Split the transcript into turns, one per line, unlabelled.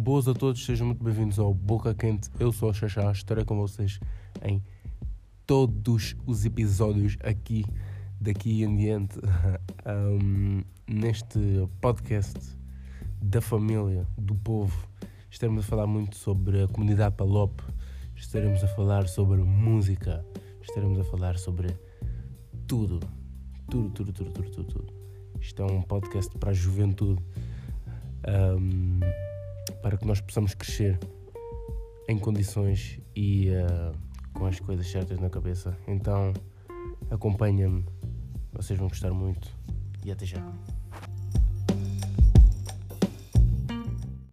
Boas a todos, sejam muito bem-vindos ao Boca Quente. Eu sou o Xaxá, estarei com vocês em todos os episódios aqui, daqui em diante, um, neste podcast da família, do povo. Estaremos a falar muito sobre a comunidade Palop, estaremos a falar sobre música, estaremos a falar sobre tudo, tudo, tudo, tudo, tudo, tudo. tudo. Isto é um podcast para a juventude. Um, para que nós possamos crescer em condições e uh, com as coisas certas na cabeça. Então, acompanha-me, vocês vão gostar muito e até já.